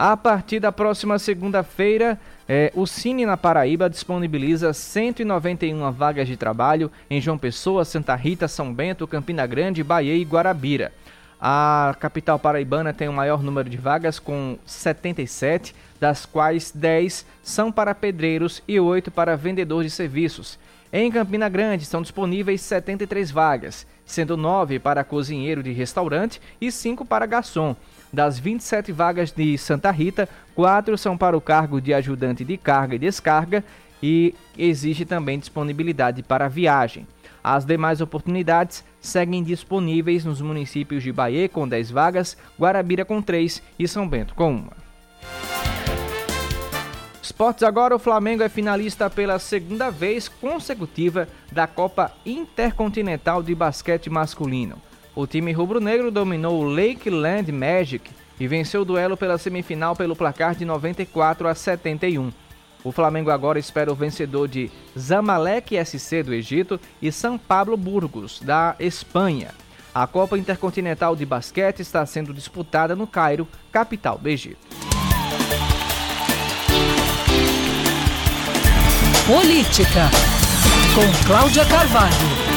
A: A partir da próxima segunda-feira, é, o Cine na Paraíba disponibiliza 191 vagas de trabalho em João Pessoa, Santa Rita, São Bento, Campina Grande, Bahia e Guarabira. A capital paraibana tem o maior número de vagas, com 77, das quais 10 são para pedreiros e 8 para vendedores de serviços. Em Campina Grande são disponíveis 73 vagas, sendo 9 para cozinheiro de restaurante e 5 para garçom. Das 27 vagas de Santa Rita, quatro são para o cargo de ajudante de carga e descarga e existe também disponibilidade para viagem. As demais oportunidades seguem disponíveis nos municípios de Bahia com 10 vagas, Guarabira com 3 e São Bento com 1. Esportes agora, o Flamengo é finalista pela segunda vez consecutiva da Copa Intercontinental de Basquete Masculino. O time rubro-negro dominou o Lakeland Magic e venceu o duelo pela semifinal pelo placar de 94 a 71. O Flamengo agora espera o vencedor de Zamalek SC do Egito e São Pablo Burgos da Espanha. A Copa Intercontinental de Basquete está sendo disputada no Cairo, capital do Egito.
B: Política com Cláudia Carvalho.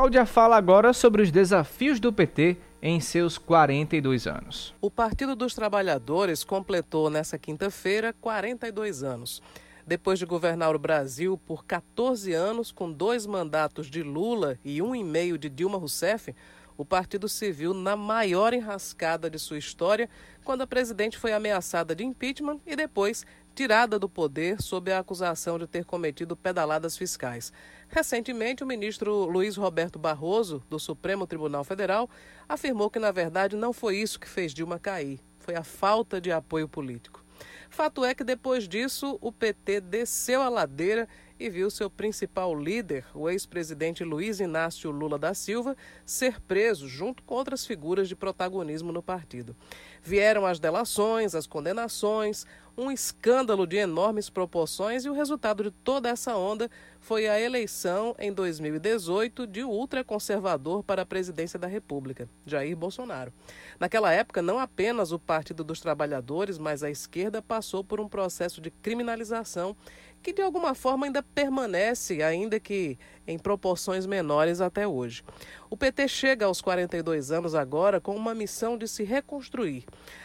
A: Cláudia fala agora sobre os desafios do PT em seus 42 anos.
J: O Partido dos Trabalhadores completou nesta quinta-feira 42 anos. Depois de governar o Brasil por 14 anos, com dois mandatos de Lula e um e meio de Dilma Rousseff, o partido se viu na maior enrascada de sua história quando a presidente foi ameaçada de impeachment e depois tirada do poder sob a acusação de ter cometido pedaladas fiscais. Recentemente, o ministro Luiz Roberto Barroso, do Supremo Tribunal Federal, afirmou que, na verdade, não foi isso que fez Dilma cair, foi a falta de apoio político. Fato é que depois disso, o PT desceu a ladeira e viu seu principal líder, o ex-presidente Luiz Inácio Lula da Silva, ser preso junto com outras figuras de protagonismo no partido. Vieram as delações, as condenações, um escândalo de enormes proporções e o resultado de toda essa onda foi a eleição em 2018 de ultraconservador para a presidência da República, Jair Bolsonaro. Naquela época, não apenas o Partido dos Trabalhadores, mas a esquerda passou por um processo de criminalização que de alguma forma ainda permanece, ainda que em proporções menores até hoje. O PT chega aos 42 anos agora com uma missão de se reconstruir.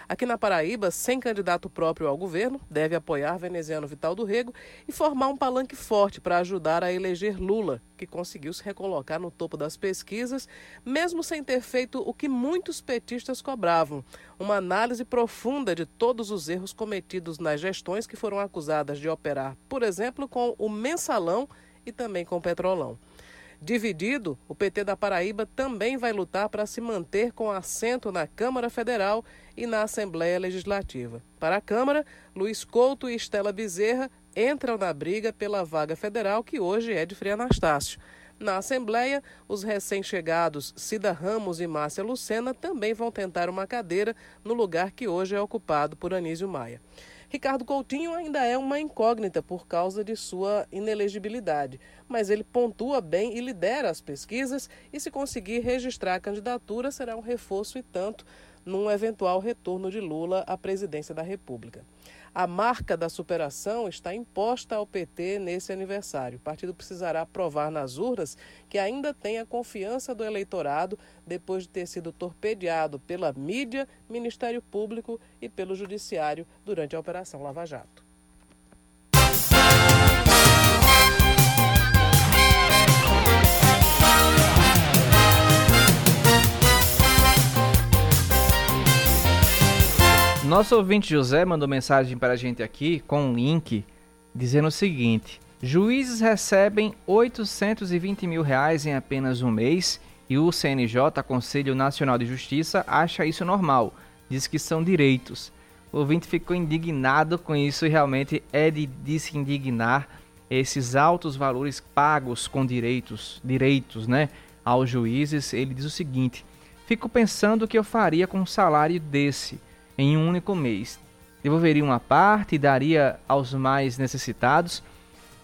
J: Aqui na Paraíba, sem candidato próprio ao governo, deve apoiar veneziano Vital do Rego e formar um palanque forte para ajudar a eleger Lula, que conseguiu se recolocar no topo das pesquisas, mesmo sem ter feito o que muitos petistas cobravam: uma análise profunda de todos os erros cometidos nas gestões que foram acusadas de operar, por exemplo, com o mensalão e também com o Petrolão. Dividido, o PT da Paraíba também vai lutar para se manter com assento na Câmara Federal e na Assembleia Legislativa. Para a Câmara, Luiz Couto e Estela Bezerra entram na briga pela vaga federal, que hoje é de Frei Anastácio. Na Assembleia, os recém-chegados Cida Ramos e Márcia Lucena também vão tentar uma cadeira no lugar que hoje é ocupado por Anísio Maia. Ricardo Coutinho ainda é uma incógnita por causa de sua inelegibilidade, mas ele pontua bem e lidera as pesquisas e, se conseguir registrar a candidatura, será um reforço e tanto num eventual retorno de Lula à presidência da República. A marca da superação está imposta ao PT nesse aniversário. O partido precisará provar nas urnas que ainda tem a confiança do eleitorado depois de ter sido torpedeado pela mídia, Ministério Público e pelo Judiciário durante a Operação Lava Jato.
A: Nosso ouvinte José mandou mensagem para a gente aqui com um link dizendo o seguinte: Juízes recebem 820 mil reais em apenas um mês e o CNJ, Conselho Nacional de Justiça, acha isso normal. Diz que são direitos. O ouvinte ficou indignado com isso e realmente é de, de se indignar esses altos valores pagos com direitos, direitos, né, aos juízes. Ele diz o seguinte: Fico pensando o que eu faria com um salário desse em um único mês. Devolveria uma parte e daria aos mais necessitados.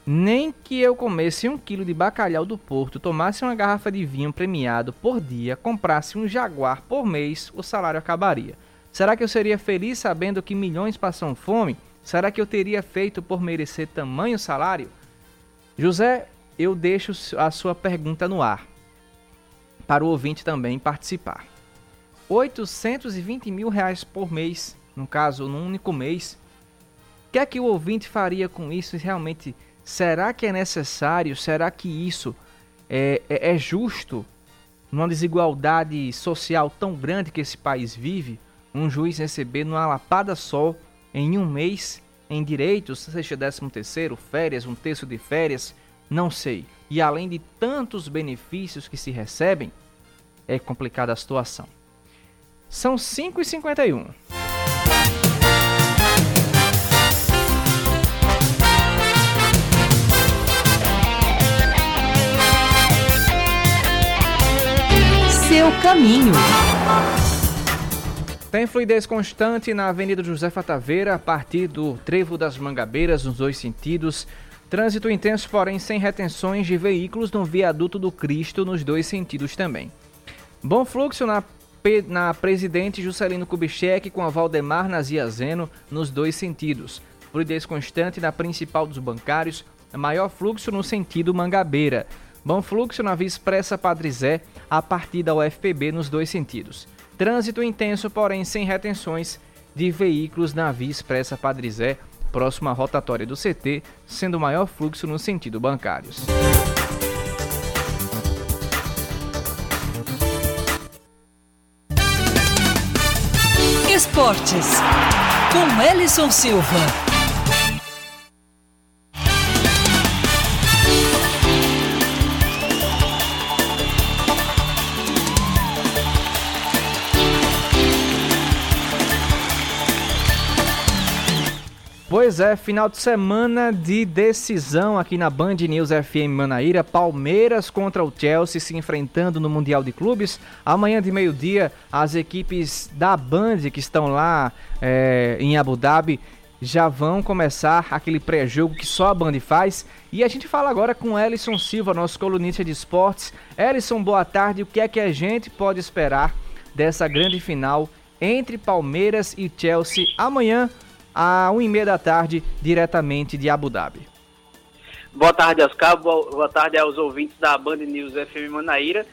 A: Nem que eu comesse um quilo de bacalhau do porto, tomasse uma garrafa de vinho premiado por dia, comprasse um jaguar por mês, o salário acabaria. Será que eu seria feliz sabendo que milhões passam fome? Será que eu teria feito por merecer tamanho salário? José, eu deixo a sua pergunta no ar, para o ouvinte também participar. 820 mil reais por mês, no caso, num único mês. O que é que o ouvinte faria com isso? Realmente, será que é necessário? Será que isso é, é, é justo? Numa desigualdade social tão grande que esse país vive, um juiz receber numa lapada só, em um mês, em direitos, seja décimo terceiro, férias, um terço de férias, não sei. E além de tantos benefícios que se recebem, é complicada a situação. São 5h51.
B: Seu caminho.
A: Tem fluidez constante na Avenida José Fataveira, a partir do Trevo das Mangabeiras, nos dois sentidos. Trânsito intenso, porém sem retenções de veículos no viaduto do Cristo, nos dois sentidos também. Bom fluxo na na Presidente Juscelino Kubitschek com a Valdemar Naziazeno nos dois sentidos. Fluidez constante na principal dos bancários, maior fluxo no sentido Mangabeira. Bom fluxo na Via Expressa Padre Zé, a partir da UFPB nos dois sentidos. Trânsito intenso, porém sem retenções de veículos na Via Expressa Padre Zé, próximo à rotatória do CT, sendo maior fluxo no sentido bancários.
B: Esportes, com Ellison Silva.
A: Pois é, final de semana de decisão aqui na Band News FM Manaíra. Palmeiras contra o Chelsea se enfrentando no Mundial de Clubes. Amanhã de meio-dia, as equipes da Band que estão lá é, em Abu Dhabi já vão começar aquele pré-jogo que só a Band faz. E a gente fala agora com Ellison Silva, nosso colunista de esportes. Ellison, boa tarde. O que é que a gente pode esperar dessa grande final entre Palmeiras e Chelsea amanhã? A 1h30 da tarde, diretamente de Abu Dhabi.
K: Boa tarde, Oscar. Boa tarde aos ouvintes da Band News FM Manaíra.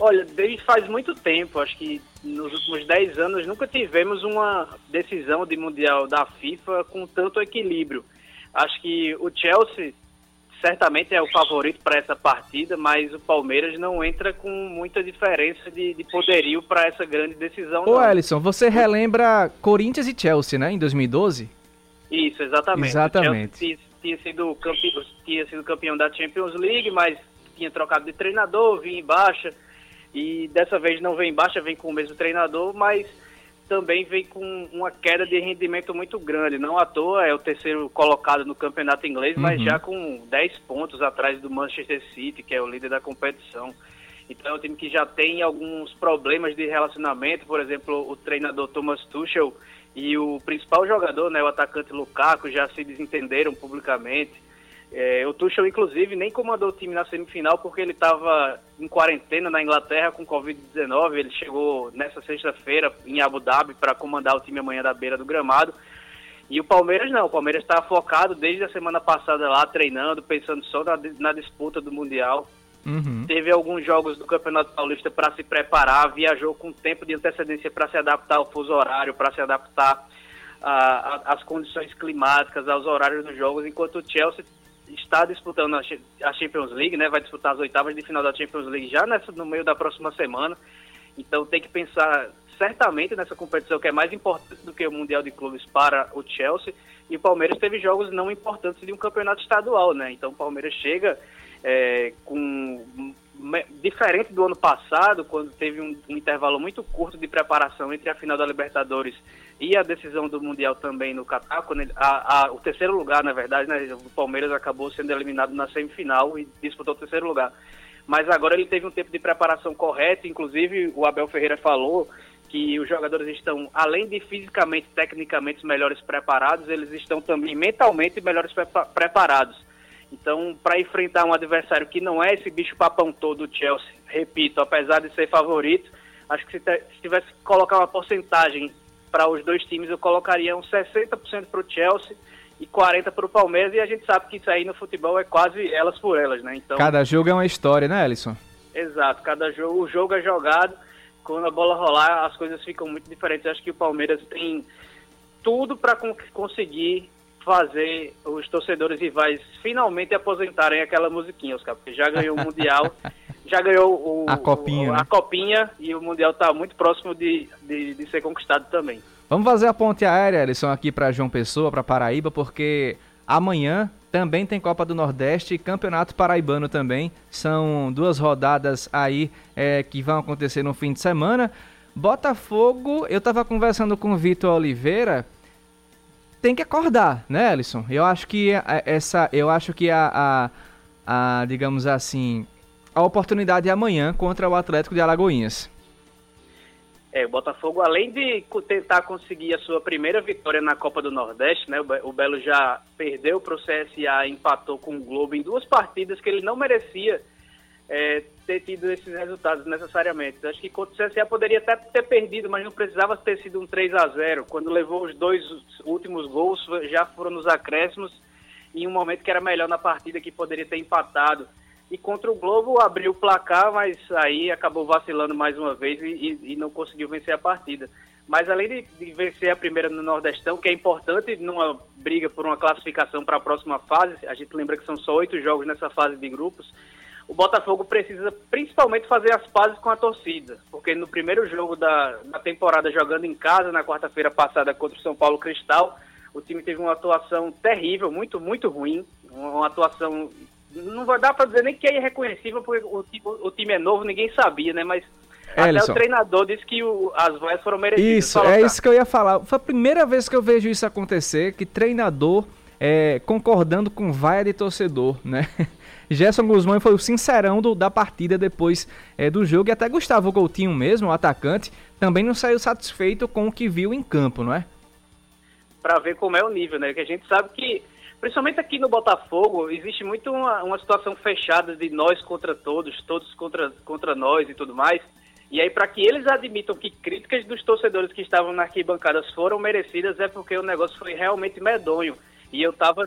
K: Olha, desde faz muito tempo, acho que nos últimos 10 anos, nunca tivemos uma decisão de Mundial da FIFA com tanto equilíbrio. Acho que o Chelsea certamente é o favorito para essa partida, mas o Palmeiras não entra com muita diferença de, de poderio para essa grande decisão.
A: Ô, não. Ellison, você relembra Corinthians e Chelsea, né, em 2012?
K: Isso, exatamente.
A: Exatamente.
K: Tinha, tinha, sido campeão, tinha sido campeão da Champions League, mas tinha trocado de treinador, vinha em baixa, e dessa vez não vem em baixa, vem com o mesmo treinador, mas também vem com uma queda de rendimento muito grande. Não à toa é o terceiro colocado no campeonato inglês, uhum. mas já com 10 pontos atrás do Manchester City, que é o líder da competição. Então é um time que já tem alguns problemas de relacionamento, por exemplo, o treinador Thomas Tuchel e o principal jogador, né, o atacante Lukaku, já se desentenderam publicamente. É, o Tuchel, inclusive, nem comandou o time na semifinal porque ele estava em quarentena na Inglaterra com Covid-19. Ele chegou nessa sexta-feira em Abu Dhabi para comandar o time amanhã da beira do gramado. E o Palmeiras não, o Palmeiras está focado desde a semana passada lá, treinando, pensando só na, na disputa do Mundial. Uhum. Teve alguns jogos do Campeonato Paulista para se preparar, viajou com tempo de antecedência para se adaptar ao fuso horário, para se adaptar às condições climáticas, aos horários dos jogos, enquanto o Chelsea está disputando a Champions League, né? Vai disputar as oitavas de final da Champions League já nessa, no meio da próxima semana. Então tem que pensar certamente nessa competição que é mais importante do que o Mundial de Clubes para o Chelsea. E o Palmeiras teve jogos não importantes de um campeonato estadual, né? Então o Palmeiras chega é, com diferente do ano passado, quando teve um, um, intervalo muito curto de preparação entre a final da Libertadores e a decisão do Mundial também no Catar, quando ele, a, a, o terceiro lugar, na verdade, né, o Palmeiras acabou sendo eliminado na semifinal e disputou o terceiro lugar. Mas agora ele teve um tempo de preparação correto, inclusive o Abel Ferreira falou que os jogadores estão, além de fisicamente, tecnicamente melhores preparados, eles estão também mentalmente melhores preparados. Então, para enfrentar um adversário que não é esse bicho papão todo, o Chelsea, repito, apesar de ser favorito, acho que se, se tivesse que colocar uma porcentagem para os dois times, eu colocaria uns 60% para o Chelsea e 40% para o Palmeiras, e a gente sabe que isso aí no futebol é quase elas por elas, né?
A: Então, cada jogo é uma história, né, Alisson?
K: Exato, cada jogo, o jogo é jogado, quando a bola rolar, as coisas ficam muito diferentes. Eu acho que o Palmeiras tem tudo para conseguir fazer os torcedores rivais finalmente aposentarem aquela musiquinha, Oscar, porque já ganhou o Mundial, (laughs) já ganhou o,
A: a, copinha,
K: o, a
A: né?
K: copinha e o Mundial está muito próximo de, de, de, ser conquistado também.
A: Vamos fazer a ponte aérea, Alisson, aqui para João Pessoa, para Paraíba, porque amanhã também tem Copa do Nordeste e Campeonato Paraibano também. São duas rodadas aí é, que vão acontecer no fim de semana. Botafogo, eu estava conversando com o Vitor Oliveira tem que acordar, né, Alisson? Eu acho que essa, eu acho que a, a, a, digamos assim, a oportunidade é amanhã contra o Atlético de Alagoinhas.
K: É, o Botafogo, além de tentar conseguir a sua primeira vitória na Copa do Nordeste, né, o Belo já perdeu para o CSA, empatou com o Globo em duas partidas que ele não merecia é, ter tido esses resultados necessariamente. Acho que contra o CSA poderia até ter perdido, mas não precisava ter sido um 3 a 0 Quando levou os dois últimos gols, já foram nos acréscimos, em um momento que era melhor na partida, que poderia ter empatado. E contra o Globo abriu o placar, mas aí acabou vacilando mais uma vez e, e, e não conseguiu vencer a partida. Mas além de, de, vencer a primeira no Nordestão, que é importante numa briga por uma classificação para a próxima fase, a gente lembra que são só oito jogos nessa fase de grupos, o Botafogo precisa principalmente fazer as pazes com a torcida, porque no primeiro jogo da, da temporada, jogando em casa, na quarta-feira passada contra o São Paulo Cristal, o time teve uma atuação terrível, muito, muito ruim, uma atuação não vai dar para dizer nem que é irreconhecível, porque o, o, o, time é novo, ninguém sabia, né? Mas Ellison. até o treinador disse que o, as vaias foram merecidas.
A: Isso, é isso que eu ia falar. Foi a primeira vez que eu vejo isso acontecer, que treinador é, concordando com vaia de torcedor, né? Gerson Guzmão foi o sincerão do, da partida depois é, do jogo e até Gustavo Coutinho mesmo, o atacante, também não saiu satisfeito com o que viu em campo, não é?
K: Para ver como é o nível, né? Que a gente sabe que principalmente aqui no Botafogo, existe muito uma, uma situação fechada de nós contra todos, todos contra, contra nós e tudo mais. E aí, para que eles admitam que críticas dos torcedores que estavam na arquibancadas foram merecidas, é porque o negócio foi realmente medonho. E eu tava.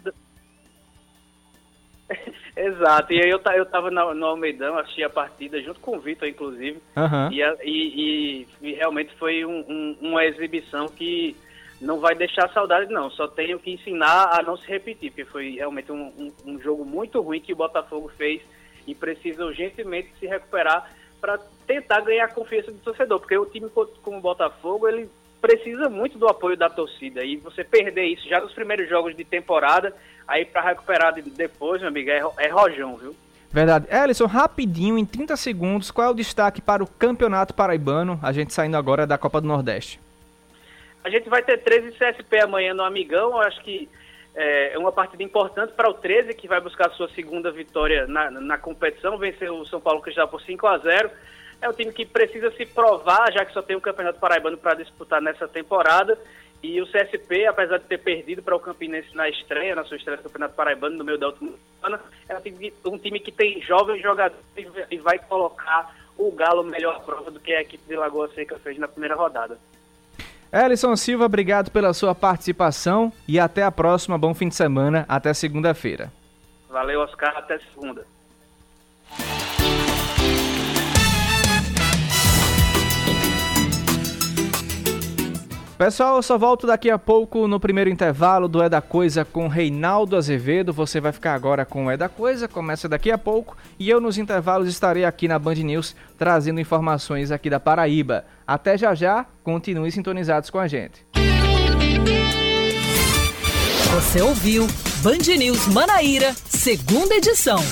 K: (laughs) Exato, e aí eu, eu tava no, no Almeidão, assisti a partida junto com o Vitor, inclusive.
A: Uhum.
K: E, e, e, realmente foi um, um, uma exibição que não vai deixar saudade, não. Só tenho que ensinar a não se repetir, porque foi realmente um, um, um jogo muito ruim que o Botafogo fez e precisa urgentemente se recuperar para tentar ganhar a confiança do torcedor, porque o time como o Botafogo, ele precisa muito do apoio da torcida e você perder isso já nos primeiros jogos de temporada, aí para recuperar depois, meu amigo, é, é rojão, viu?
A: Verdade. Ellison, rapidinho, em 30 segundos, qual é o destaque para o Campeonato Paraibano, a gente saindo agora da Copa do Nordeste?
K: A gente vai ter 13 CSP amanhã no Amigão. Eu acho que é, é uma partida importante para o 13, que vai buscar a sua segunda vitória na, na competição, vencer o São Paulo Cristal por 5 a 0 É um time que precisa se provar, já que só tem o Campeonato Paraibano para disputar nessa temporada. E o CSP, apesar de ter perdido para o Campinense na estreia, na sua estreia do Campeonato Paraibano, no meio da última semana, é um time, que tem jovens jogadores e vai colocar o Galo melhor à prova do que a equipe de Lagoa Seca fez na primeira rodada.
A: Ellison Silva, obrigado pela sua participação e até a próxima. Bom fim de semana. Até segunda-feira.
K: Valeu, Oscar. Até segunda.
A: Pessoal, eu só volto daqui a pouco no primeiro intervalo do É da Coisa com Reinaldo Azevedo. Você vai ficar agora com o É da Coisa, começa daqui a pouco. E eu nos intervalos estarei aqui na Band News trazendo informações aqui da Paraíba. Até já já, continue sintonizados com a gente.
B: Você ouviu Band News Manaíra, segunda edição.